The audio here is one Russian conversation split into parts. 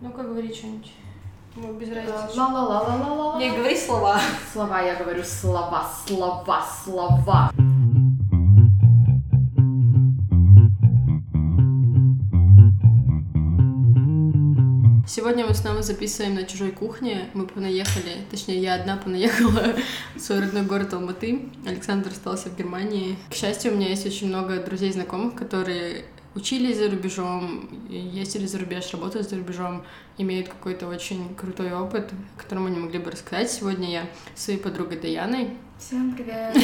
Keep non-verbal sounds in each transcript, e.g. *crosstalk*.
Ну-ка, говори что-нибудь. Ну, без разницы. Ла-ла-ла-ла-ла-ла. Не, говори слова. Слова, я говорю слова, слова, слова. Сегодня мы снова записываем на чужой кухне. Мы понаехали, точнее, я одна понаехала в свой родной город Алматы. Александр остался в Германии. К счастью, у меня есть очень много друзей и знакомых, которые учились за рубежом, ездили за рубеж, работают за рубежом, имеют какой-то очень крутой опыт, о котором они могли бы рассказать. Сегодня я с своей подругой Даяной. Всем привет.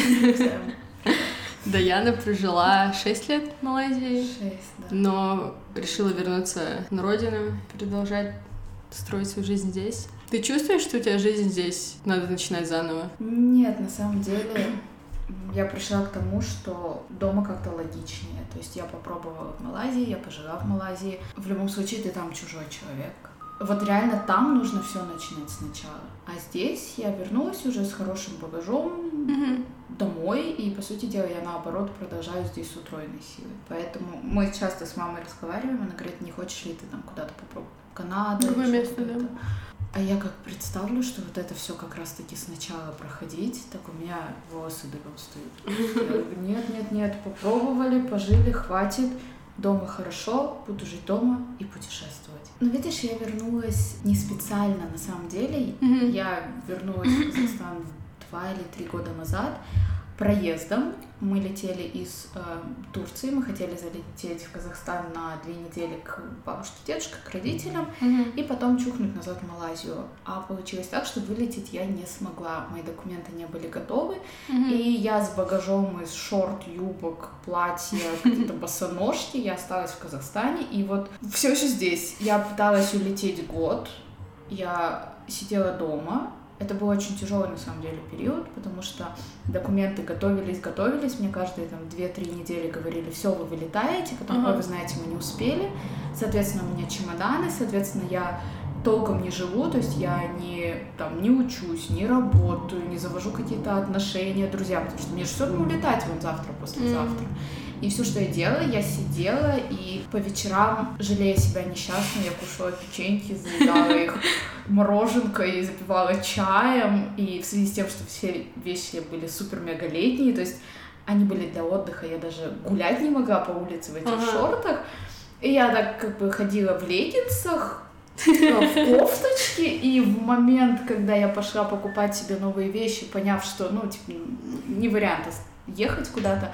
Даяна прожила 6 лет в Малайзии, Шесть, да. но решила вернуться на родину, продолжать строить свою жизнь здесь. Ты чувствуешь, что у тебя жизнь здесь надо начинать заново? Нет, на самом деле я пришла к тому, что дома как-то логичнее. То есть я попробовала в Малайзии, я пожила в Малайзии. В любом случае ты там чужой человек. Вот реально там нужно все начинать сначала. А здесь я вернулась уже с хорошим багажом домой, и, по сути дела, я наоборот продолжаю здесь с утроенной силой. Поэтому мы часто с мамой разговариваем, она говорит, не хочешь ли ты там куда-то попробовать? Канада. Другое место, куда-то». да. А я как представлю, что вот это все как раз-таки сначала проходить, так у меня волосы дыбом встают. Я говорю, нет, нет, нет, попробовали, пожили, хватит. Дома хорошо, буду жить дома и путешествовать. Но видишь, я вернулась не специально на самом деле. Я вернулась в Казахстан два или три года назад проездом. Мы летели из э, Турции, мы хотели залететь в Казахстан на две недели к бабушке, дедушке, к родителям Мгм. и потом чухнуть назад в Малайзию. А получилось так, что вылететь я не смогла. Мои документы не были готовы. Мгм. И я с багажом из шорт, юбок, платья, *laughs* какие-то босоножки, я осталась в Казахстане. И вот все еще здесь. Я пыталась улететь год. Я сидела дома. Это был очень тяжелый на самом деле период, потому что документы готовились, готовились. Мне каждые там 2-3 недели говорили, все, вы вылетаете, потом, ой, вы знаете, мы не успели. Соответственно, у меня чемоданы, соответственно, я толком не живу, то есть я не, там, не учусь, не работаю, не завожу какие-то отношения, друзья, потому что мне же все равно улетать вон завтра, послезавтра. И все, что я делала, я сидела и по вечерам, жалея себя несчастной, я кушала печеньки, заедала их *laughs* мороженкой, запивала чаем. И в связи с тем, что все вещи были супер-мега летние, то есть они были для отдыха, я даже гулять не могла по улице в этих Ага. шортах. И я так как бы ходила в леггинсах, э, в кофточке, и в момент, когда я пошла покупать себе новые вещи, поняв, что, ну, типа, не вариант ехать куда-то,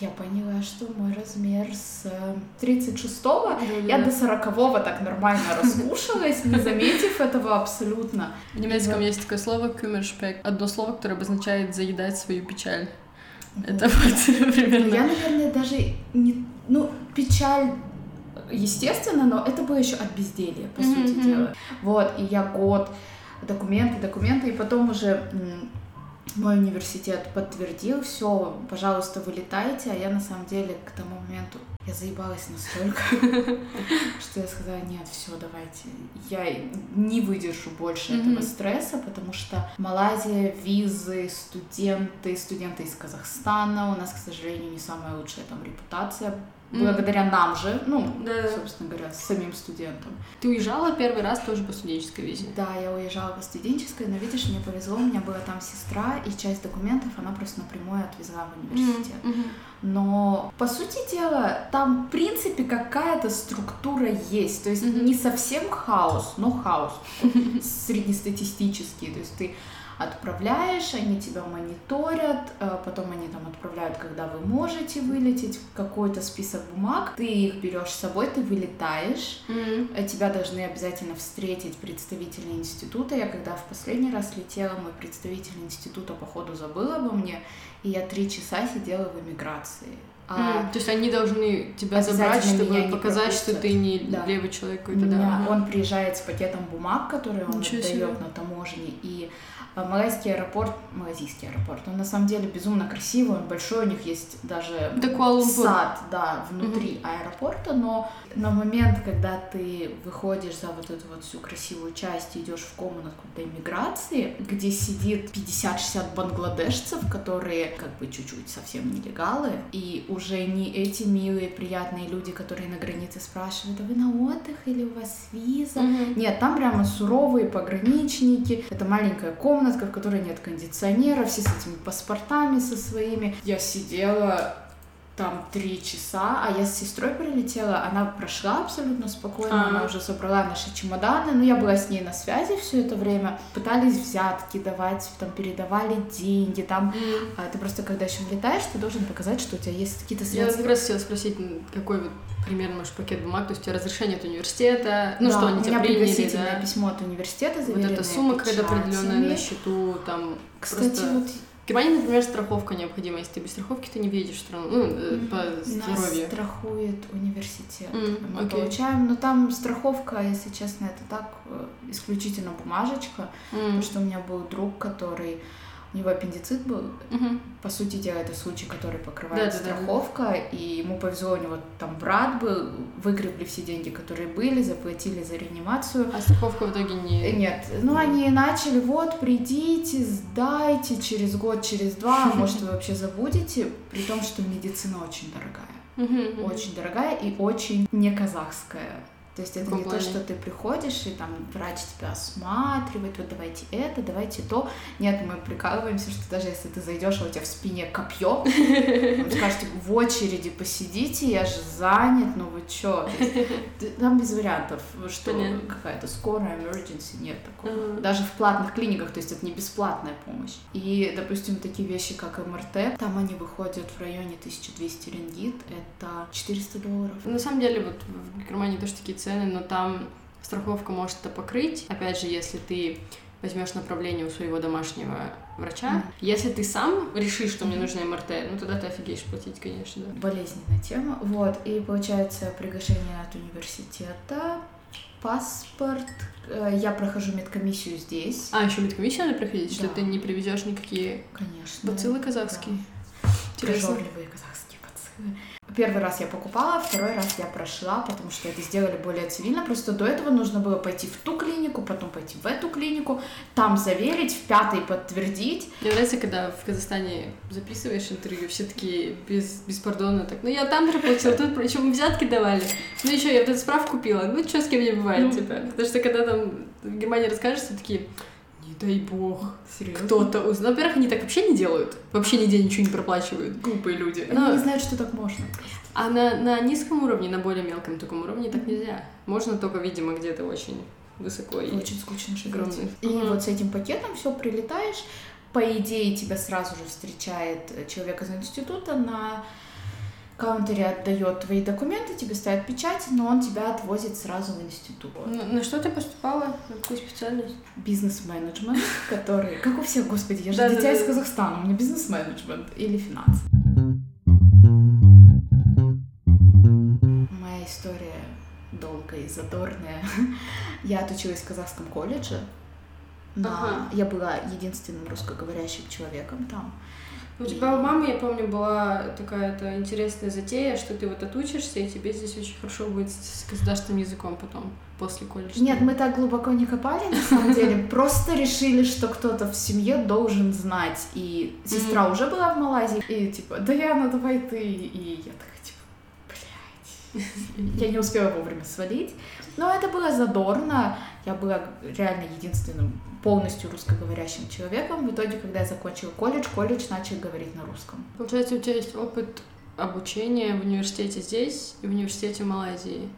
я поняла, что мой размер с э, 36-го, Да-да-да. я до 40-го так нормально *laughs* раскушалась, не заметив этого абсолютно. В немецком есть такое слово «кюмершпек», одно слово, которое обозначает «заедать свою печаль». Это вот *laughs* примерно... Я, наверное, даже не... Ну, печаль, естественно, но это было еще от безделья, по Мгм, сути дела. Вот, и я год документы, документы, и потом уже мой университет подтвердил, все, пожалуйста, вылетайте, а я на самом деле к тому моменту я заебалась настолько, *laughs* что я сказала, нет, все, давайте, я не выдержу больше этого стресса, потому что Малайзия, визы, студенты, студенты из Казахстана, у нас, к сожалению, не самая лучшая там репутация, Мгм. благодаря нам же, ну, Да. собственно говоря, самим студентам. Ты уезжала первый раз тоже по студенческой визе? Да, я уезжала по студенческой, но видишь, мне повезло, у меня была там сестра, и часть документов она просто напрямую отвезла в университет. Мгм. Но, по сути дела, там, в принципе, какая-то структура есть. То есть Мгм. не совсем хаос, но хаос *laughs* среднестатистический. То есть ты отправляешь, они тебя мониторят, э, потом они там отправляют, когда вы можете вылететь, какой-то список бумаг, ты их берешь с собой, ты вылетаешь. Э, Тебя должны обязательно встретить представители института. Я когда в последний раз летела, мой представитель института походу забыл обо мне, и я три часа сидела в эмиграции. А То есть они должны тебя забрать, чтобы показать, что ты не Да. левый человек какой-то, да. он приезжает с пакетом бумаг, которые он Ничего отдает себе. на таможне, и Малайский аэропорт, малазийский аэропорт, он на самом деле безумно красивый, он большой, у них есть даже сад, да, внутри аэропорта, но на момент, когда ты выходишь за вот эту вот всю красивую часть и идешь в комнатку для иммиграции, где сидит 50-60 бангладешцев, которые как бы чуть-чуть совсем нелегалы, и уже не эти милые, приятные люди, которые на границе спрашивают, а вы на отдых или у вас виза? Мгм. Нет, там прямо суровые пограничники. Это маленькая комнатка, в которой нет кондиционера, все с этими паспортами со своими. Я сидела там три часа, а я с сестрой прилетела, она прошла абсолютно спокойно, А. она уже собрала наши чемоданы, но я была с ней на связи все это время, пытались взятки давать, там передавали деньги, там а ты просто когда еще летаешь, ты должен показать, что у тебя есть какие-то Я средства. как раз хотела спросить, какой вот примерно может пакет бумаг, то есть у тебя разрешение от университета, ну Да, что они тебя приняли, да? письмо от университета, Вот эта сумма какая-то определенная на счету, там Кстати, просто... вот В Германии, например, страховка необходима. Если ты без страховки, ты не въедешь в страну, ну, э, по нас здоровью. страхует университет. М, Мы окей. получаем, но там страховка, если честно, это так э, исключительно бумажечка, М, потому что у меня был друг, который у него аппендицит был, мгм. по сути дела, это случай, который покрывает Да-да-да. страховка, и ему повезло, у него там брат был, выгребли все деньги, которые были, заплатили за реанимацию, А страховка в итоге не... Э, Нет, ну они начали, вот, придите, сдайте через год, через два, а может вы вообще забудете, при том, что медицина очень дорогая, очень дорогая и очень не казахская. То есть это каком не то, плане? что ты приходишь, и там врач тебя осматривает, вот давайте это, давайте то. Нет, мы прикалываемся, что даже если ты зайдешь, а у тебя в спине копье, он скажет, в очереди посидите, я же занят, ну вы чё? То Там без вариантов, что какая-то скорая, emergency, нет такого. Даже в платных клиниках, то есть это не бесплатная помощь. И, допустим, такие вещи, как МРТ, там они выходят в районе 1200 рингит, это 400 долларов. На самом деле, вот в Германии тоже такие цены, но там страховка может это покрыть. Опять же, если ты возьмешь направление у своего домашнего врача. Мгм. Если ты сам решишь, что мне нужно МРТ, ну тогда ты офигеешь платить, конечно, да. Болезненная тема. Вот, и получается приглашение от университета, паспорт. Э, Я прохожу медкомиссию здесь. А, еще медкомиссию надо проходить, что Да. ты не привезешь никакие Конечно. бациллы казахские. Интересно. Прожорливые казахские. Первый раз я покупала, второй раз я прошла, потому что это сделали более цивильно. Просто до этого нужно было пойти в ту клинику, потом пойти в эту клинику, там заверить, в пятой подтвердить. Мне нравится, когда в Казахстане записываешь интервью, все такие без, беспардонно так, ну я там же платила, тут причем взятки давали. Ну еще я вот эту справку купила, ну что с кем не бывает, Ну. типа. Потому что когда там в Германии расскажешь, все такие, не дай бог, Серьезно? кто-то узнал. Во-первых, они так вообще не делают, вообще нигде ничего не проплачивают, глупые люди. Они Но- не знают, что так можно. А на, на низком уровне, на более мелком таком уровне так нельзя. Можно только, видимо, где-то очень высоко и Очень скучно огромный. И Мгм. вот с этим пакетом все прилетаешь. По идее, тебя сразу же встречает человек из института на каунтере отдает твои документы, тебе ставят печать, но он тебя отвозит сразу в институт. На, на что ты поступала? На какую специальность? Бизнес-менеджмент, *laughs* который... Как у всех, господи, я же дитя из Казахстана, у меня бизнес-менеджмент или финансы. Моя история долгая и задорная. *laughs* Я отучилась в казахском колледже. На... Ага. Я была единственным русскоговорящим человеком там. У тебя у мамы, я помню, была такая-то интересная затея, что ты вот отучишься, и тебе здесь очень хорошо будет с государственным языком потом, после колледжа. Нет, мы так глубоко не копали, на самом *laughs* деле. Просто решили, что кто-то в семье должен знать. И сестра уже была в Малайзии. И типа, Даяна, давай ты. И я такая, типа, блядь. *laughs* Я не успела вовремя свалить. Но это было задорно. Я была реально единственным полностью русскоговорящим человеком. В итоге, когда я закончила колледж, колледж начал говорить на русском. Получается, у тебя есть опыт обучения в университете здесь и в университете в Малайзии.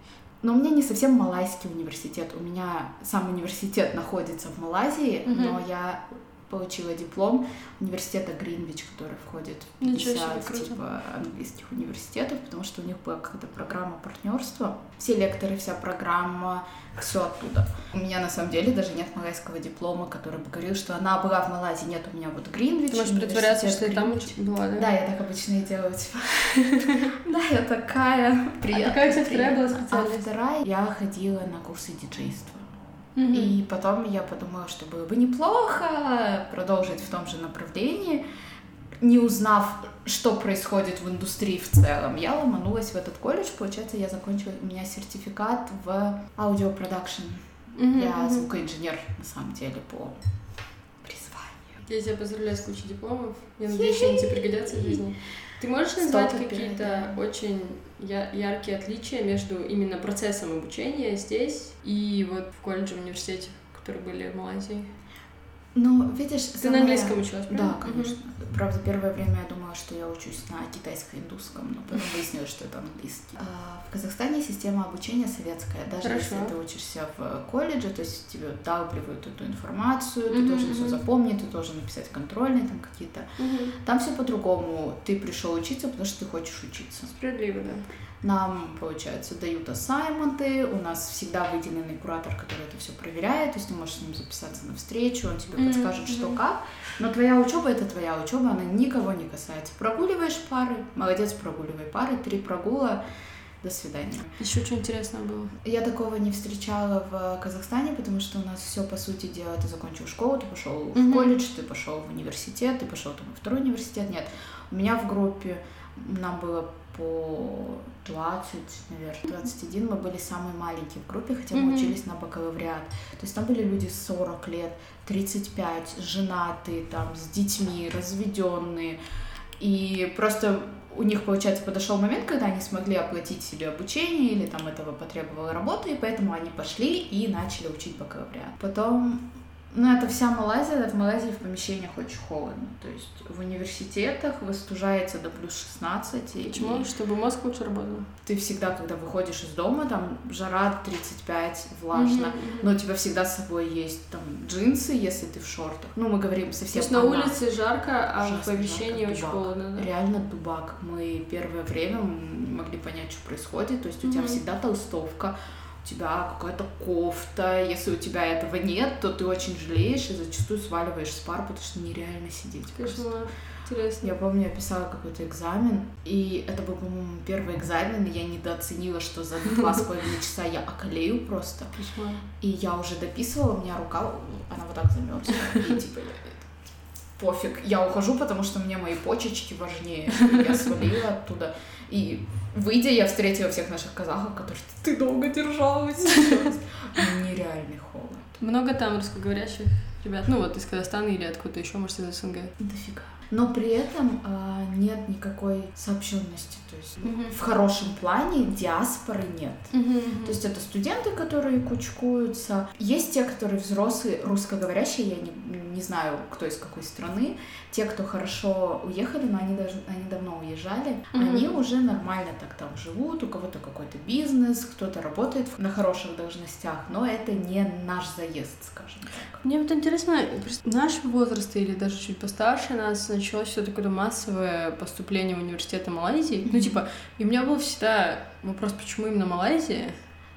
Но у меня не совсем малайский университет. У меня сам университет находится в Малайзии, Мгм. но я получила диплом университета Гринвич, который входит в Ничего себе, 50 круто. типа, английских университетов, потому что у них была какая-то программа партнерства. Все лекторы, вся программа, все оттуда. У меня на самом деле даже нет малайского диплома, который бы говорил, что она была в Малайзии. Нет, у меня вот Гринвич. Ты можешь притворяться, что ты там была, да? Да, я так обычно и делаю, типа. *laughs* Да, я такая. Приятно. какая у тебя вторая была специальность? А вторая я ходила на курсы диджейства. Мгм. И потом я подумала, что было бы неплохо продолжить в том же направлении, не узнав, что происходит в индустрии в целом. Я ломанулась в этот колледж, получается, я закончила, у меня сертификат в audio production. Мгм, Я звукоинженер, на самом деле, по призванию. Я тебя поздравляю с кучей дипломов. Я *laughs* надеюсь, что они тебе пригодятся в жизни. Ты можешь назвать какие-то очень я яркие отличия между именно процессом обучения здесь и вот в колледже, в университете, которые были в Малайзии? Ну, видишь... Ты самое... на английском училась, правильно? Да, конечно. Угу. Правда, первое время я думала, что я учусь на китайско-индусском, но потом *laughs* выяснилось, что это английский. А, в Казахстане система обучения советская. Даже Хорошо. если ты учишься в колледже, то есть тебе вдалбливают эту информацию, ты должен угу. все запомнить, ты должен написать контрольные там какие-то. Угу. Там все по-другому. Ты пришел учиться, потому что ты хочешь учиться. Справедливо, да. Нам, получается, дают ассайменты, у нас всегда выделенный куратор, который это все проверяет, то есть ты можешь с ним записаться на встречу, он тебе mm-hmm. подскажет, что как. Но твоя учеба это твоя учеба, она никого не касается. Прогуливаешь пары, молодец, прогуливай пары, три прогула, до свидания. Еще что интересного было? Я такого не встречала в Казахстане, потому что у нас все по сути дела, ты закончил школу, ты пошел mm-hmm. в колледж, ты пошел в университет, ты пошел там во второй университет. Нет, у меня в группе нам было по 20, наверное, 21 мы были самые маленькие в группе, хотя мы mm-hmm. учились на бакалавриат. То есть там были люди 40 лет, 35, женатые, там, с детьми, разведенные. И просто у них, получается, подошел момент, когда они смогли оплатить себе обучение или там этого потребовала работа, и поэтому они пошли и начали учить бакалавриат. Потом ну, это вся Малайзия, в Малайзии в помещениях очень холодно. То есть в университетах выстужается до плюс 16. Почему? И... Чтобы мозг лучше работал. Ты всегда, когда выходишь из дома, там жара 35, влажно, mm-hmm. но у тебя всегда с собой есть там джинсы, если ты в шортах. Ну, мы говорим совсем То есть на улице жарко, а в помещении очень холодно, да? Реально дубак. Мы первое время могли понять, что происходит. То есть у mm-hmm. тебя всегда толстовка, у тебя какая-то кофта. Если у тебя этого нет, то ты очень жалеешь и зачастую сваливаешь с пар, потому что нереально сидеть. Кошмар. Интересно. Я помню, я писала какой-то экзамен, и это был, по-моему, первый экзамен, и я недооценила, что за два с половиной часа я околею просто. Кошмар. И я уже дописывала, у меня рука, она вот так замерзла, и типа пофиг, я ухожу, потому что мне мои почечки важнее. Я свалила оттуда. И выйдя, я встретила всех наших казахов, которые ты долго держалась. Нереальный холод. Много там русскоговорящих ребят? Ну вот из Казахстана или откуда еще, может, из СНГ? Дофига но при этом э, нет никакой сообщенности. То есть угу. в хорошем плане диаспоры нет. Угу. То есть это студенты, которые кучкуются. Есть те, которые взрослые, русскоговорящие, я не, не знаю, кто из какой страны. Те, кто хорошо уехали, но они, даже, они давно уезжали, угу. они уже нормально так там живут, у кого-то какой-то бизнес, кто-то работает на хороших должностях, но это не наш заезд, скажем так. Мне вот интересно, наш возраст или даже чуть постарше нас, началось все такое массовое поступление в университеты Малайзии. Mm-hmm. Ну, типа, и у меня был всегда вопрос, почему именно Малайзия?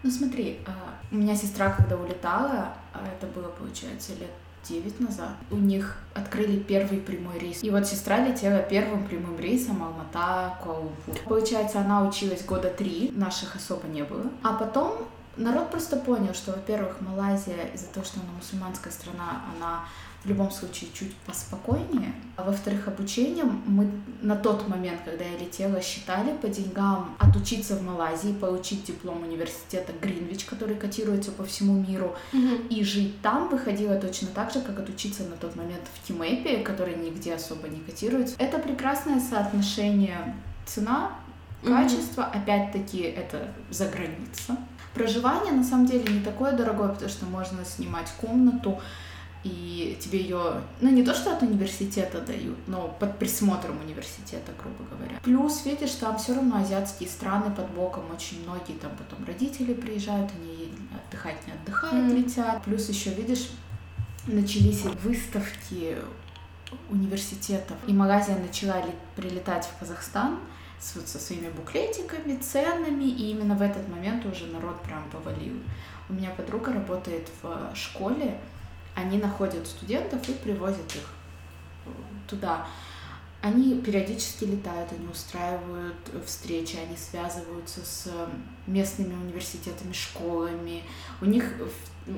Ну, смотри, а, у меня сестра, когда улетала, а, это было, получается, лет 9 назад, у них открыли первый прямой рейс. И вот сестра летела первым прямым рейсом Алмата, Куала-Лумпур. Получается, она училась года три, наших особо не было. А потом народ просто понял, что, во-первых, Малайзия из-за того, что она мусульманская страна, она в любом случае чуть поспокойнее. А во-вторых, обучением мы на тот момент, когда я летела, считали по деньгам отучиться в Малайзии, получить диплом университета Гринвич, который котируется по всему миру, mm-hmm. и жить там выходило точно так же, как отучиться на тот момент в Тимэпе, который нигде особо не котируется. Это прекрасное соотношение цена, качество, mm-hmm. опять-таки это за граница. Проживание на самом деле не такое дорогое, потому что можно снимать комнату, и тебе ее, ну не то, что от университета дают, но под присмотром университета, грубо говоря. Плюс, видишь, там все равно азиатские страны под боком, очень многие там потом родители приезжают, они отдыхать не отдыхают, mm. летят. Плюс еще, видишь, начались выставки университетов, и Малайзия начала прилетать в Казахстан, с, вот со своими буклетиками, ценами, и именно в этот момент уже народ прям повалил. У меня подруга работает в школе, они находят студентов и привозят их э, туда. Они периодически летают, они устраивают встречи, они связываются с местными университетами, школами. У них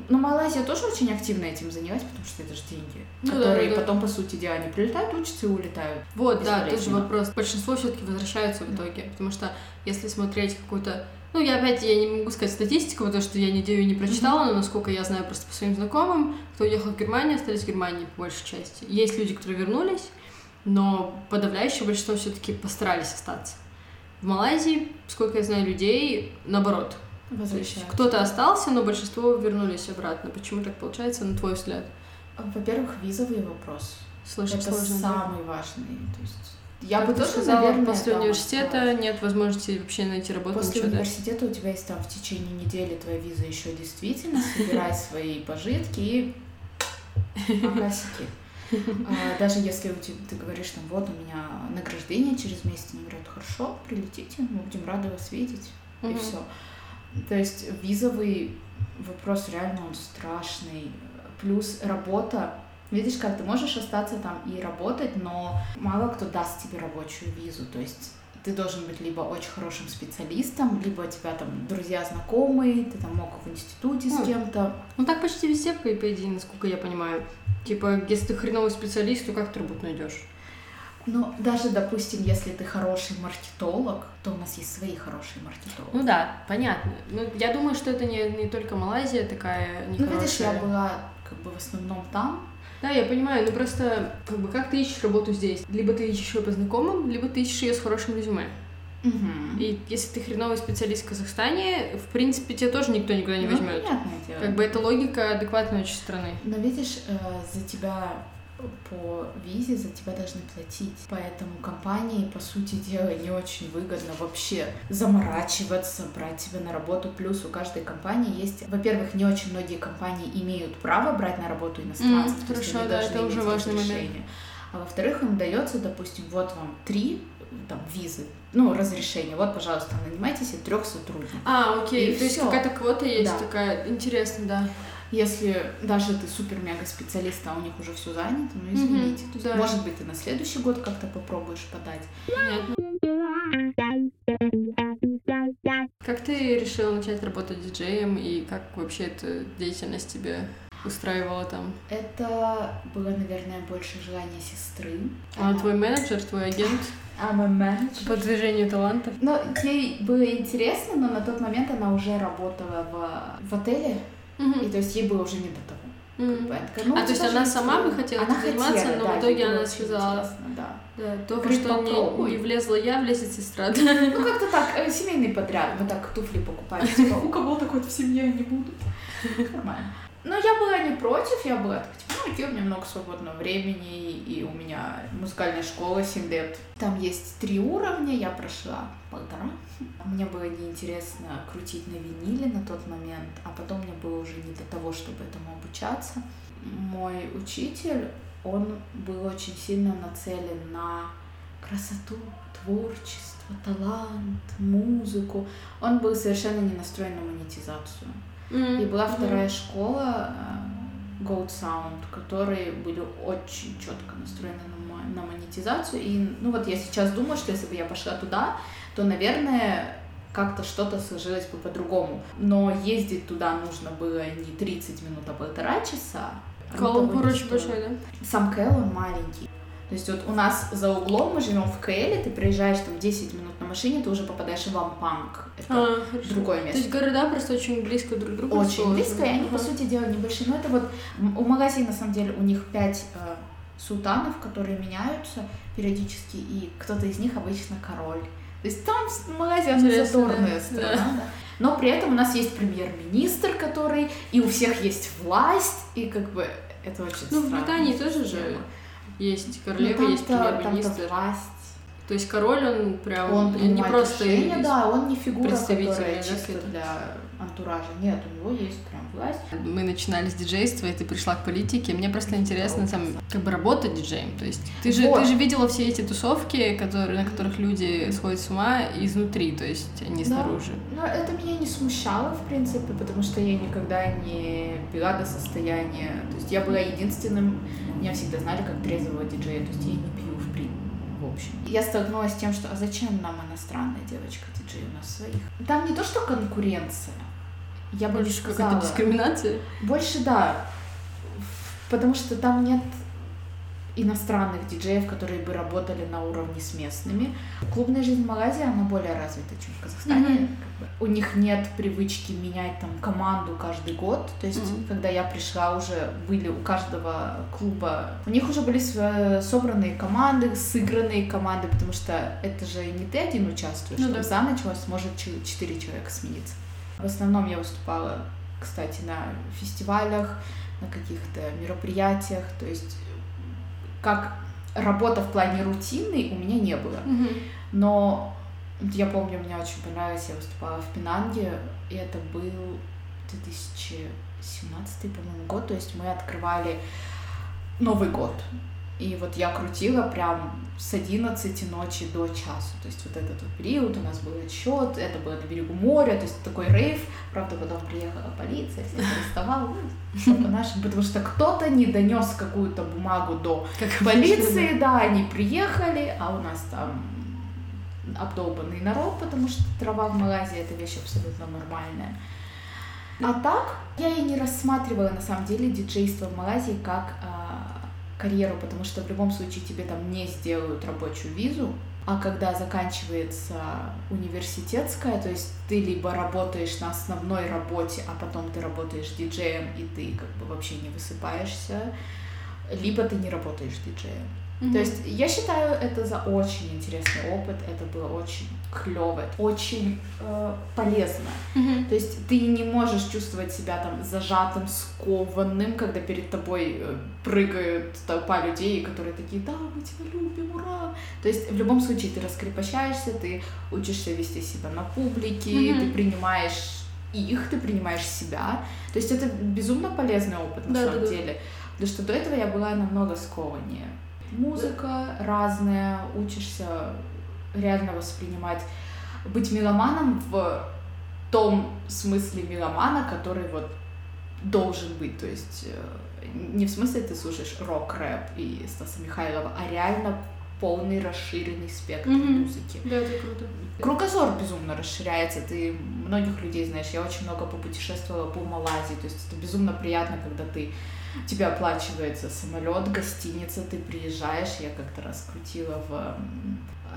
ну, Малайзия тоже очень активно этим занялась, потому что это же деньги, ну, которые да, да. потом, по сути дела, они прилетают, учатся и улетают. Вот, да, тоже вопрос. Большинство все-таки возвращаются в итоге, потому что если смотреть какую-то ну, я опять я не могу сказать статистику, потому что я ее не прочитала, но насколько я знаю просто по своим знакомым, кто уехал в Германию, остались в Германии по большей части. Есть люди, которые вернулись, но подавляющее большинство все-таки постарались остаться. В Малайзии, сколько я знаю людей, наоборот. Кто-то остался, но большинство вернулись обратно. Почему так получается, на твой взгляд? Во-первых, визовый вопрос. Сложно, Это сложно, самый да? важный. То есть я бы тоже, сказала, наверное, после университета осталась. нет возможности вообще найти работу. После ничего, да? университета у тебя есть там в течение недели твоя виза еще действительно, собирай *laughs* свои пожитки и акасики. А, Даже если ты говоришь, там, вот у меня награждение через месяц, они говорят, хорошо, прилетите, мы будем рады вас видеть, и все. То есть визовый вопрос реально он страшный. Плюс работа. Видишь, как ты можешь остаться там и работать, но мало кто даст тебе рабочую визу. То есть ты должен быть либо очень хорошим специалистом, либо у тебя там друзья знакомые, ты там мог в институте с Ну, кем-то. Ну так почти везде, по идее, насколько я понимаю. Типа, если ты хреновый специалист, то как ты работу найдешь? Но даже, допустим, если ты хороший маркетолог, то у нас есть свои хорошие маркетологи. Ну да, понятно. Ну, я думаю, что это не, не только Малайзия такая Ну, нехорошая. видишь, я была как бы в основном там, Да, я понимаю, ну просто, как бы, как ты ищешь работу здесь? Либо ты ищешь ее по знакомым, либо ты ищешь ее с хорошим резюме. Мгм. И если ты хреновый специалист в Казахстане, в принципе, тебя тоже никто никуда не Ну, возьмет. понятное дело. Как бы это логика адекватной очень страны. Но видишь, э, за тебя по визе за тебя должны платить. Поэтому компании, по сути дела, не очень выгодно вообще заморачиваться, брать тебя на работу. Плюс у каждой компании есть... Во-первых, не очень многие компании имеют право брать на работу иностранцев. Есть хорошо, да, это уже важный момент. А во-вторых, им дается, допустим, вот вам три там, визы, ну, разрешение. Вот, пожалуйста, нанимайтесь от трех сотрудников. А, окей, И то есть всё. какая-то квота есть Да. такая, интересно, да. Если даже ты супер-мега специалист, а у них уже все занято, ну извините. Есть, да. Может быть, ты на следующий год как-то попробуешь подать. Понятно. Как ты решила начать работать диджеем и как вообще эта деятельность тебе устраивала там? Это было, наверное, больше желание сестры. А твой менеджер, твой агент I'm a manager. по движению талантов? Но ей было интересно, но на тот момент она уже работала в, в отеле, Мгм. и то есть ей было уже не до того. Поэтому, ну, А, то есть она сама бы хотела Она заниматься, хотела, но да, в итоге она сказала, да. да, только Говорит, что не, не влезла я, влезет сестра. да. Ну, как-то так, э, семейный подряд. Мы так туфли покупали. Типа, у кого такой в семье не будут. Нормально. Но я была не против, я была так, типа, ну, окей, у меня много свободного времени, и у меня музыкальная школа 7 лет. Там есть три уровня, я прошла полтора. Мне было неинтересно крутить на виниле на тот момент, а потом мне было уже не для того, чтобы этому обучаться. Мой учитель, он был очень сильно нацелен на красоту, творчество, талант, музыку. Он был совершенно не настроен на монетизацию. Мгм. И была вторая школа э, Gold Sound, которые были очень четко настроены на, на монетизацию. И ну вот я сейчас думаю, что если бы я пошла туда, то, наверное, как-то что-то сложилось бы по-другому. Но ездить туда нужно было не 30 минут, а полтора часа. Не очень большой, да? Сам Кэл, он маленький. То есть вот у нас за углом мы живем в Кэле, ты проезжаешь там 10 минут на машине, ты уже попадаешь в Ампанг. Это А, другое То место. есть города просто очень близко друг к другу. Очень расположены. близко, и они, по Ага. сути дела, небольшие. Но это вот у магазина, на самом деле, у них пять э, султанов, которые меняются периодически, и кто-то из них обычно король. То есть там магазин задорная да. страна, да. Но при этом у нас есть премьер-министр, который, и у всех есть власть, и как бы это очень Ну, в Британии тоже же есть Ну, королева, есть там-то- там-то премьер-министр. власть. То есть король, он прям Он не просто решения, из- да, он не фигура, которая чисто для антуража. Нет, у него есть прям власть. Мы начинали с диджейства, и ты пришла к политике. Мне просто интересно сам как бы работать диджеем. То есть ты же, Вот. ты же видела все эти тусовки, которые, на которых люди сходят с ума изнутри, то есть не снаружи. Но это меня не смущало, в принципе, потому что я никогда не пила до состояния. То есть я была единственным, меня всегда знали как трезвого диджея, то есть я не пью в принципе. В общем. Я столкнулась с тем, что а зачем нам иностранная девочка диджей у нас своих? Там не то, что конкуренция. Я бы не Больше сказала. какая-то дискриминация. Больше да. Потому что там нет иностранных диджеев, которые бы работали на уровне с местными. Клубная жизнь в Малайзии, она более развита, чем в Казахстане. Мгм. Как бы У них нет привычки менять там команду каждый год. То есть, Мгм. когда я пришла, уже были у каждого клуба, у них уже были собранные команды, сыгранные команды, потому что это же не ты один участвуешь, Ну да. за ночь у вас может четыре человека смениться. В основном я выступала, кстати, на фестивалях, на каких-то мероприятиях, то есть как работа в плане рутинной у меня не было. Мгм. Но я помню, мне очень понравилось, я выступала в Пенанге, и это был 2017, по-моему, год, то есть мы открывали Новый год. И вот я крутила прям с 11 ночи до часу. То есть вот этот вот период у нас был отсчет, это было на берегу моря, то есть такой рейв. Правда, потом приехала полиция, всех арестовала. Ну, потому что кто-то не донес какую-то бумагу до Как полиции, да, они приехали, а у нас там обдолбанный народ, потому что трава в Малайзии это вещь абсолютно нормальная. А так, я и не рассматривала на самом деле диджейство в Малайзии как а, карьеру, потому что в любом случае тебе там не сделают рабочую визу, а когда заканчивается университетская, то есть ты либо работаешь на основной работе, а потом ты работаешь диджеем, и ты как бы вообще не высыпаешься, либо ты не работаешь диджеем. Мгм. То есть я считаю это за очень интересный опыт, это было очень клево, очень э, полезно. Мгм. То есть ты не можешь чувствовать себя там зажатым, скованным, когда перед тобой э, прыгают толпа людей, которые такие, да, мы тебя любим, ура! То есть в любом случае ты раскрепощаешься, ты учишься вести себя на публике, Мгм. ты принимаешь их, ты принимаешь себя. То есть это безумно полезный опыт на Да, самом да, да. деле. Потому что до этого я была намного скованнее. Музыка разная, учишься реально воспринимать, быть меломаном в том смысле меломана, который вот должен быть. То есть э, не в смысле ты слушаешь рок-рэп и Стаса Михайлова, а реально полный расширенный спектр Мгм. музыки. Да, это круто. Кругозор безумно расширяется, ты многих людей знаешь. Я очень много попутешествовала по Малайзии, то есть это безумно приятно, когда ты тебе оплачивается самолет, гостиница, ты приезжаешь. Я как-то раз крутила в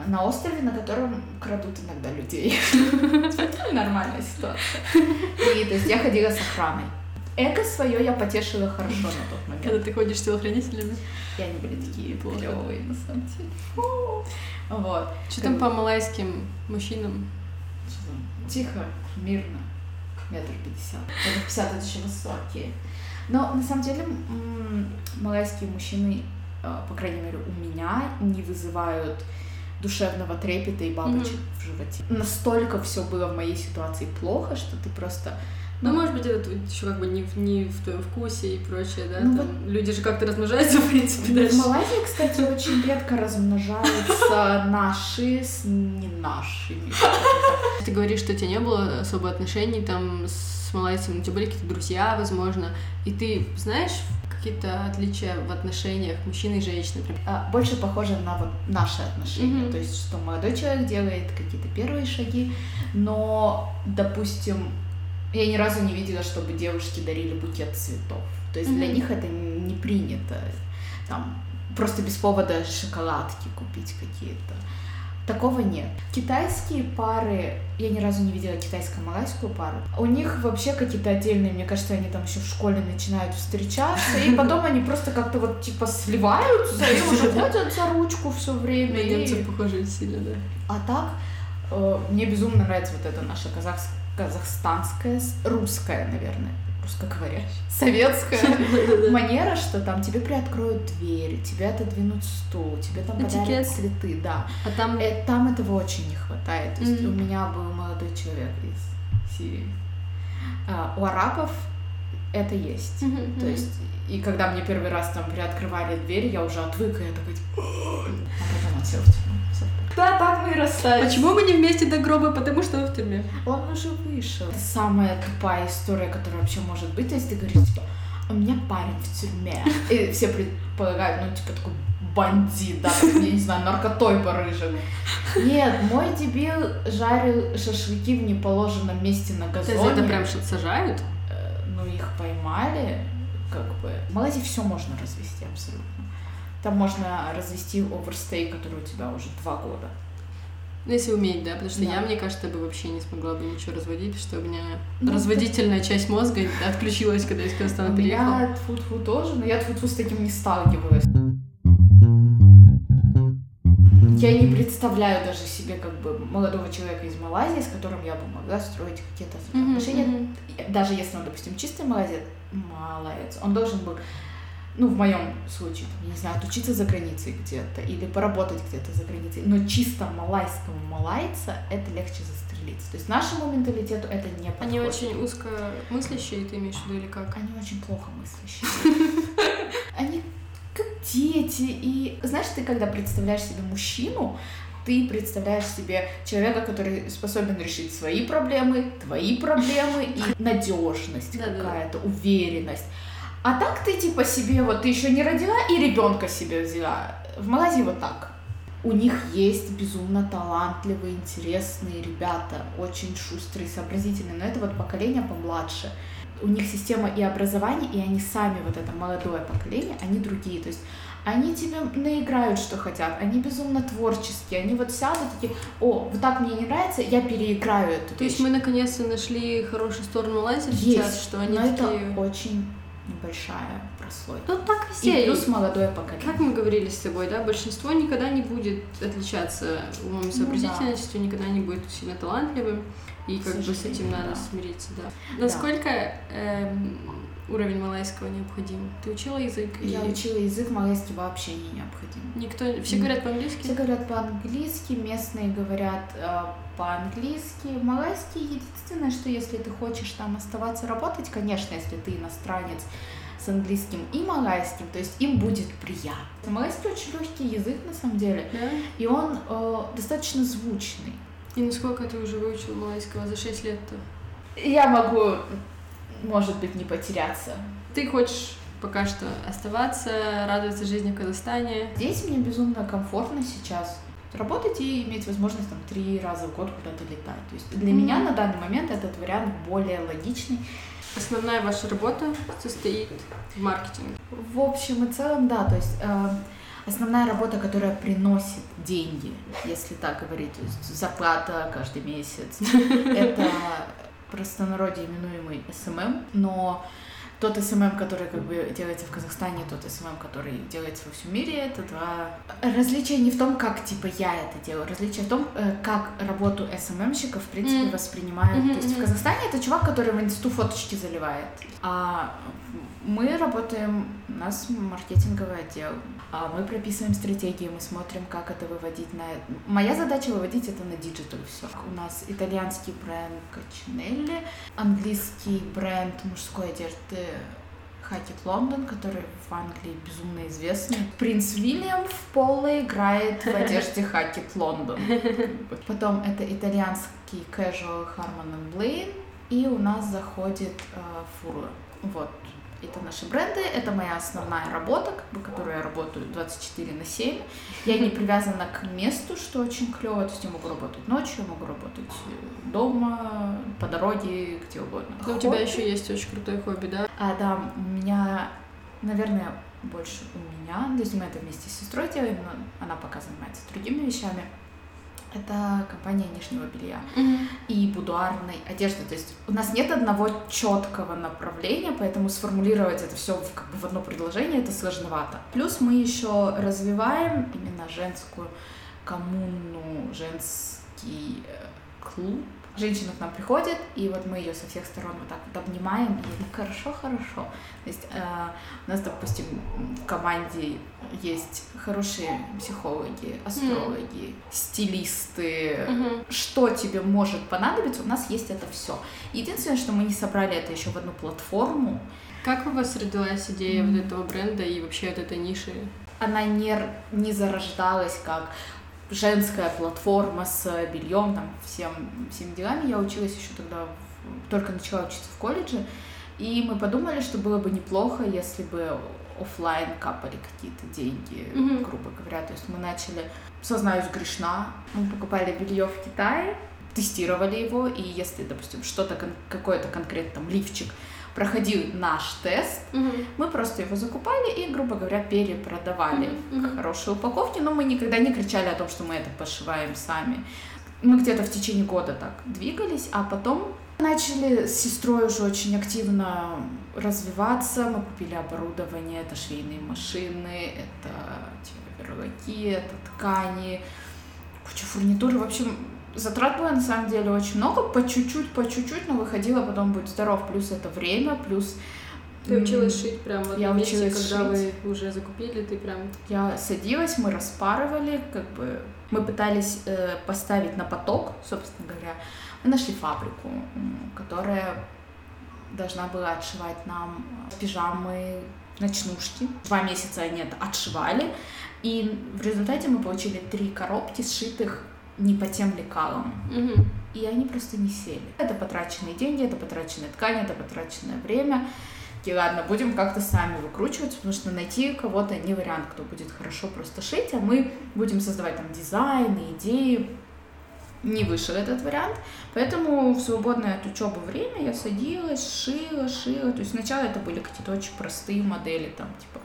на острове, на котором крадут иногда людей. Нормальная ситуация. И то есть я ходила с охраной. Эго свое я потешила хорошо на тот момент. Когда ты ходишь с телохранителями. И они были такие Плохо, клевые, на самом деле. Фу. Вот. Что там по малайским мужчинам? Тихо, мирно. Метр пятьдесят. Метр пятьдесят это еще высокие. Но на самом деле малайские мужчины, э, по крайней мере у меня, не вызывают душевного трепета и бабочек в животе. Настолько все было в моей ситуации плохо, что ты просто... Ну, может быть, это еще как бы не, в- не в твоем вкусе и прочее, да? Ну, Там люди же как-то размножаются, *laughs* в принципе, В дальше. Малайзии, кстати, очень редко размножаются *laughs* наши с не нашими. Ты говоришь, что у тебя не было особо отношений там с малайцами, у тебя были какие-то друзья, возможно, и ты знаешь какие-то отличия в отношениях мужчины и женщины? например? А, Больше похоже на вот наши отношения. То есть, что молодой человек делает какие-то первые шаги, но, допустим, я ни разу не видела, чтобы девушки дарили букет цветов. То есть для Мгм. них это не принято. Там просто без повода шоколадки купить какие-то. Такого нет. Китайские пары, я ни разу не видела китайско-малайскую пару. У них вообще какие-то отдельные, мне кажется, они там еще в школе начинают встречаться, и потом они просто как-то вот типа сливаются и уже ходят за ручку все время. На и- немцев похоже сильно, да. А так, э, мне безумно нравится вот эта наша казахс- казахстанская, русская, наверное, русскоговорящая, *laughs* советская манера, что там тебе приоткроют дверь, тебе отодвинут стул, тебе там подарят цветы, да. А там Э, Там этого очень не хватает. То есть у меня был молодой человек из Сирии. А, у арабов это есть. Мгм, То есть, и когда мне первый раз там приоткрывали дверь, я уже отвыкла, я такая, типа, а потом отсел в тюрьму. Всё. Да, так мы и расстались. Почему мы не вместе до гроба? Потому что он в тюрьме. Он уже вышел. Это самая тупая история, которая вообще может быть. То есть ты говоришь, типа, у меня парень в тюрьме. И все предполагают, ну, типа, такой бандит, да, там, я не знаю, наркотой барыжит. Нет, мой дебил жарил шашлыки в неположенном месте на То есть газоне. это прям что-то сажают? Ну, их поймали, как бы. В Малайзии все можно развести абсолютно. Там можно развести оверстей, который у тебя уже два года. Ну, если уметь, да, потому что Да. я, мне кажется, бы вообще не смогла бы ничего разводить, что у меня Ну, разводительная часть мозга отключилась, когда я из Казахстана переехала. меня тфу тоже, но я тфу с таким не сталкивалась. Я не представляю даже себе как бы молодого человека из Малайзии, с которым я бы могла строить какие-то отношения. мгм. Даже если он, допустим, чистый малайзец, малаец, он должен был, ну, в моем случае, там, я не знаю, отучиться за границей где-то или поработать где-то за границей. Но чисто малайскому малайца это легче застрелиться. То есть нашему менталитету это не подходит. Они очень узко мыслящие, ты имеешь в виду, или как? Они очень плохо мыслящие. *laughs* И знаешь, ты когда представляешь себе мужчину, ты представляешь себе человека, который способен решить свои проблемы, твои проблемы и *laughs* надежность какая-то, уверенность. А так ты типа себе, вот ты еще не родила и ребенка себе взяла. В Малайзии вот так. У них есть безумно талантливые, интересные ребята, очень шустрые, сообразительные, но это вот поколение помладше. У них система и образования, и они сами, вот это молодое поколение, они другие. То есть они тебе наиграют, что хотят, они безумно творческие, они вот сядут такие, о, вот так мне не нравится, я переиграю эту То есть вещь». мы наконец-то нашли хорошую сторону Есть, сейчас, что они но такие... это очень небольшая прослойка. Ну так И везде. плюс молодое поколение. Как мы говорили с тобой, да, большинство никогда не будет отличаться умом и Ну сообразительностью, никогда не будет сильно талантливым, и как бы с этим сожалению, надо да. смириться, да. Насколько эм, уровень малайского необходим? Ты учила язык? Я или учила язык, малайский вообще не необходим. Никто, все говорят Все по-английски? говорят по-английски, местные говорят э, по-английски. Малайский единственное, что если ты хочешь там оставаться работать, конечно, если ты иностранец с английским и малайским, то есть им будет приятно. Малайский очень легкий язык на самом деле, Да? и он э, достаточно звучный. И насколько ты уже выучил малайского за 6 лет-то? Я могу, может быть, не потеряться. Ты хочешь пока что оставаться, радоваться жизни в Казахстане. Здесь мне безумно комфортно сейчас работать и иметь возможность там три раза в год куда-то летать. То есть для Мгм. меня на данный момент этот вариант более логичный. Основная ваша работа состоит в маркетинге. В общем и целом, да, то есть э, основная работа, которая приносит деньги, если так говорить, то есть зарплата каждый месяц, *laughs* это простонародье именуемый SMM, но тот SMM, который как бы делается в Казахстане, тот SMM, который делается во всем мире, это два... Различие не в том, как, типа, я это делаю, различие в том, э, как работу SMM щика, в принципе, Мгм. воспринимают. Мгм, То есть в. Казахстане это чувак, который в инсту фоточки заливает. А мы работаем, у нас маркетинговый отдел, а мы прописываем стратегии, мы смотрим, как это выводить на... Моя задача выводить это на digital все. У нас итальянский бренд Кучинелли, английский бренд мужской одежды Hackett London, который в Англии безумно известный. Принц Вильям в поло играет в одежде *laughs* Hackett London. Потом это итальянский casual Harmont & Blaine. И у нас заходит э, Фурла. Вот. Это наши бренды, это моя основная работа, как бы, которую я работаю 24 на 7. Я не привязана к месту, что очень клево. То есть я могу работать ночью, я могу работать э, дома, по дороге, где угодно. Но у тебя еще есть очень крутое хобби, да? А, да, у меня, наверное, больше у меня. То есть мы это вместе с сестрой делаем, но она пока занимается другими вещами. Это компания нижнего белья и будуарной одежды. То есть у нас нет одного четкого направления, поэтому сформулировать это все в, как бы в одно предложение это сложновато. Плюс мы еще развиваем именно женскую коммуну, женский э, клуб. Женщина к нам приходит, и вот мы ее со всех сторон вот так вот обнимаем, и ей так хорошо-хорошо. То есть э, у нас, допустим, в команде есть хорошие психологи, астрологи, стилисты, Мгм. что тебе может понадобиться, у нас есть это все. Единственное, что мы не собрали это еще в одну платформу, Как у вас родилась идея М. вот этого бренда и вообще вот этой ниши? она не, не зарождалась как женская платформа с бельем, там, всем, всеми делами. Я училась еще тогда, в- только начала учиться в колледже, и мы подумали, что было бы неплохо, если бы оффлайн капали какие-то деньги, Мгм. грубо говоря. То есть мы начали, сознаюсь, грешна, мы покупали белье в Китае, тестировали его, и если, допустим, что-то, какой-то конкретно там лифчик проходил наш тест, Мгм. мы просто его закупали и, грубо говоря, перепродавали мгм. в хорошей упаковке, но мы никогда не кричали о том, что мы это пошиваем сами. Мы где-то в течение года так двигались, а потом начали с сестрой уже очень активно развиваться. Мы купили оборудование, это швейные машины, это типа, верлаки, это ткани, куча фурнитуры. В общем, затрат было на самом деле очень много, по чуть-чуть, по чуть-чуть, но выходило потом «Будь здоров», плюс это время, плюс... Ты училась шить прямо в Я месте, училась когда шить. вы уже закупили, ты прям... Я садилась, мы распарывали, как бы мы пытались э, поставить на поток, собственно говоря. Мы нашли фабрику, которая должна была отшивать нам э, пижамы, ночнушки. Два месяца они это отшивали, и в результате мы получили три коробки, сшитых не по тем лекалам. Мгм. И они просто не сели. Это потраченные деньги, это потраченная ткань, это потраченное время. И ладно, будем как-то сами выкручиваться, потому что найти кого-то не вариант, кто будет хорошо просто шить, а мы будем создавать там дизайны, идеи. Не вышел этот вариант, поэтому в свободное от учебы время я садилась, шила, шила. То есть сначала это были какие-то очень простые модели, там типа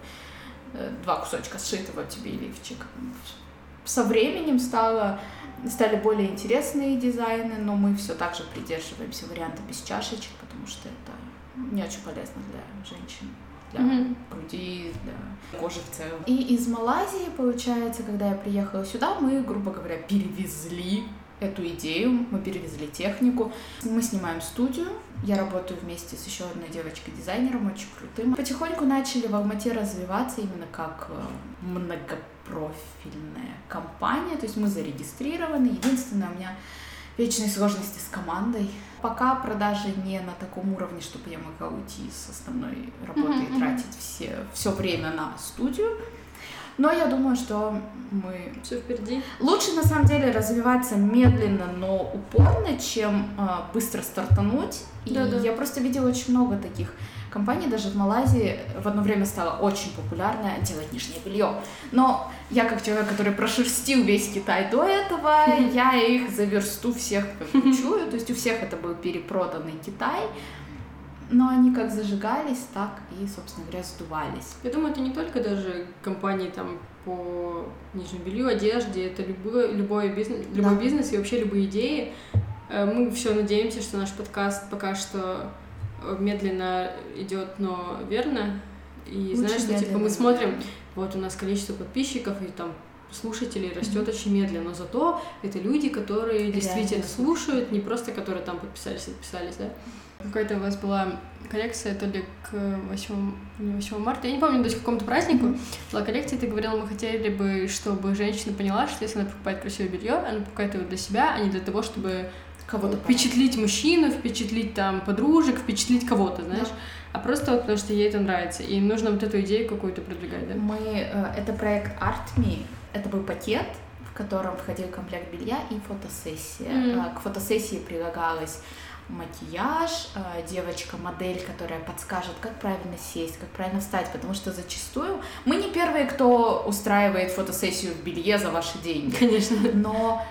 э, два кусочка сшитого тебе лифчик. Со временем стало стали более интересные дизайны, но мы все так же придерживаемся варианта без чашечек, потому что это не очень полезно для женщин, для Мгм. груди, для кожи в целом. И из Малайзии, получается, когда я приехала сюда, мы, грубо говоря, перевезли эту идею, мы перевезли технику. Мы снимаем студию, я работаю вместе с еще одной девочкой-дизайнером, очень крутым. Потихоньку начали в Алмате развиваться именно как э, многопрофильная компания, то есть мы зарегистрированы. Единственное, у меня вечные сложности с командой. Пока продажи не на таком уровне, чтобы я могла уйти с основной работы Мгм, и тратить все, все время на студию. Но я думаю, что мы Все впереди. Лучше на самом деле развиваться медленно, но упорно, чем а, быстро стартануть. И Да-да. я просто видела очень много таких компаний, даже в Малайзии в одно время стало очень популярно делать нижнее белье. Но я как человек, который прошерстил весь Китай до этого, я их за версту всех чую. То есть у всех это был перепроданный Китай. Но они как зажигались, так и, собственно говоря, сдувались. Я думаю, это не только даже компании там по нижнему белью, одежде, это любой, любой бизнес, любой Да. бизнес и вообще любые идеи. Э, Мы все надеемся, что наш подкаст пока что медленно идет, но верно. И Лучше знаешь, что типа мы смотрим, вот у нас количество подписчиков и там слушателей растет очень медленно, но зато это люди, которые действительно Реально слушают, не просто которые там подписались, отписались, да. Какая-то у вас была коллекция то ли к 8, не 8 марта, я не помню, то есть к какому-то празднику была коллекция, ты говорила, мы хотели бы, чтобы женщина поняла, что если она покупает красивое белье, она покупает его для себя, а не для того, чтобы Кого-то впечатлить мужчину, впечатлить там подружек, впечатлить кого-то, знаешь, Да. а просто вот потому что ей это нравится, и им нужно вот эту идею какую-то продвигать, да? Мы, э, это проект ArtMe, это был пакет, в котором входил комплект белья и фотосессия. А, К фотосессии прилагалась макияж, э, девочка-модель, которая подскажет, как правильно сесть, как правильно встать, потому что зачастую мы не первые, кто устраивает фотосессию в белье за ваши деньги. Конечно. Но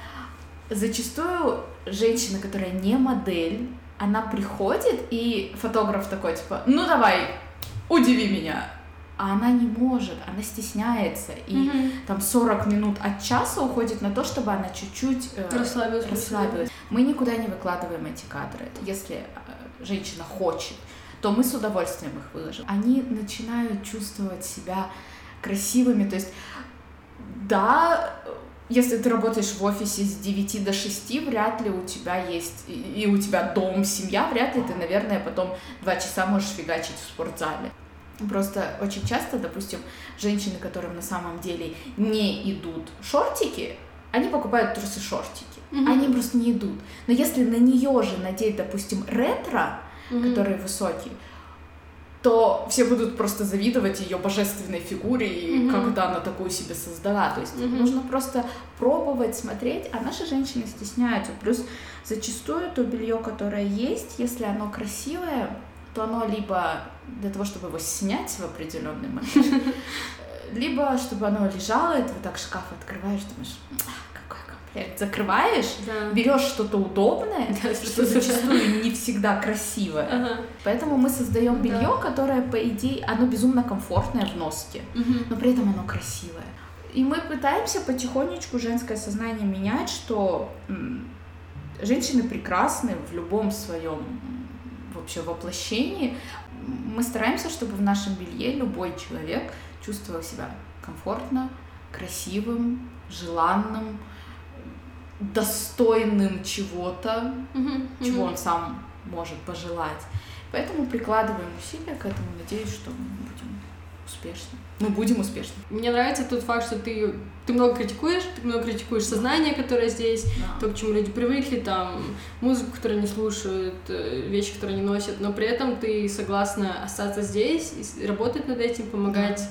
зачастую женщина, которая не модель, она приходит, и фотограф такой, типа, ну давай, удиви меня. А она не может, она стесняется. И Мгм. там 40 минут от часа уходит на то, чтобы она чуть-чуть э, Расслабилась. расслабилась. Мы никуда не выкладываем эти кадры. Если э, женщина хочет, то мы с удовольствием их выложим. Они начинают чувствовать себя красивыми. То есть, да, если ты работаешь в офисе с 9 до 6, вряд ли у тебя есть, и у тебя дом, семья, вряд ли ты, наверное, потом два часа можешь фигачить в спортзале. Просто очень часто, допустим, женщины, которым на самом деле не идут шортики, они покупают трусы-шортики. Мгм. Они просто не идут. Но если на нее же надеть, допустим, ретро, Мгм. который высокий, то все будут просто завидовать ее божественной фигуре и Мгм. когда она такую себе создала. То есть Мгм. нужно просто пробовать, смотреть, а наши женщины стесняются. Плюс зачастую то белье, которое есть, если оно красивое, то оно либо для того, чтобы его снять в определенный момент, *laughs* либо чтобы оно лежало, и ты вот так шкаф открываешь, думаешь, «Ах, какой комплект. закрываешь, Да. берешь что-то удобное, *laughs* Да, что зачастую не всегда красивое. Ага. Поэтому мы создаем Да. белье, которое, по идее, оно безумно комфортное в носке, Мгм. но при этом оно красивое. И мы пытаемся потихонечку женское сознание менять, что женщины прекрасны в любом своем вообще воплощении. Мы стараемся, чтобы в нашем белье любой человек чувствовал себя комфортно, красивым, желанным, достойным чего-то, Мгм. чего Мгм. он сам может пожелать. Поэтому прикладываем усилия к этому. Надеюсь, что мы будем успешны. Мы будем успешны. Мне нравится тот факт, что ты, ты много критикуешь, ты много критикуешь сознание, которое здесь, Да. то, к чему люди привыкли, там, музыку, которую они слушают, э, вещи, которые они носят, но при этом ты согласна остаться здесь и работать над этим, помогать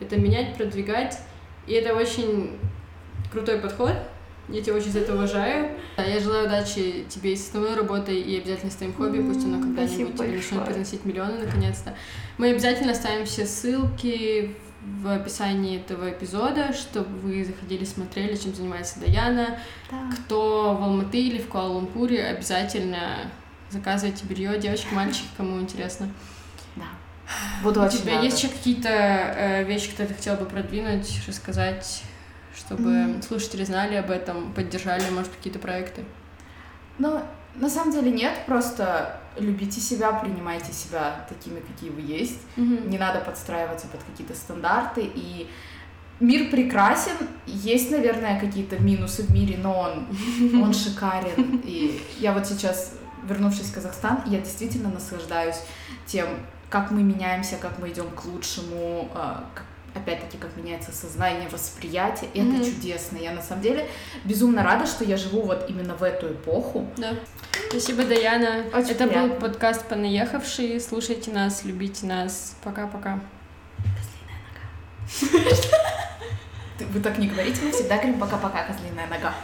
это менять, продвигать. И это очень крутой подход. Я тебя очень за это уважаю. Да, Я желаю удачи тебе и с основной работой, и обязательно с твоим хобби, пусть оно когда-нибудь тебе начнет приносить миллионы наконец-то. Мы обязательно оставим все ссылки в описании этого эпизода, чтобы вы заходили, смотрели, чем занимается Даяна. Кто в Алматы или в Куала-Лумпуре, обязательно заказывайте белье, девочки, мальчики, кому интересно. Да. Буду У очень тебя рада. есть еще какие-то э, вещи, которые ты хотела бы продвинуть, рассказать, чтобы М. слушатели знали об этом, поддержали, может, какие-то проекты? Ну, на самом деле нет, просто любите себя, принимайте себя такими, какие вы есть. Не надо подстраиваться под какие-то стандарты. И мир прекрасен. Есть, наверное, какие-то минусы в мире, но он, *laughs* он шикарен. И я вот сейчас, вернувшись в Казахстан, я действительно наслаждаюсь тем, как мы меняемся, как мы идем к лучшему, а, как- опять-таки, как меняется сознание, восприятие. И Мгм. это чудесно. Я на самом деле безумно рада, что я живу вот именно в эту эпоху. Да. Спасибо, Даяна. Очень Это приятно. был подкаст «Понаехавшие». Слушайте нас, любите нас. Пока-пока. Ты- Вы так не говорите, мы всегда говорим пока-пока, козлиная нога.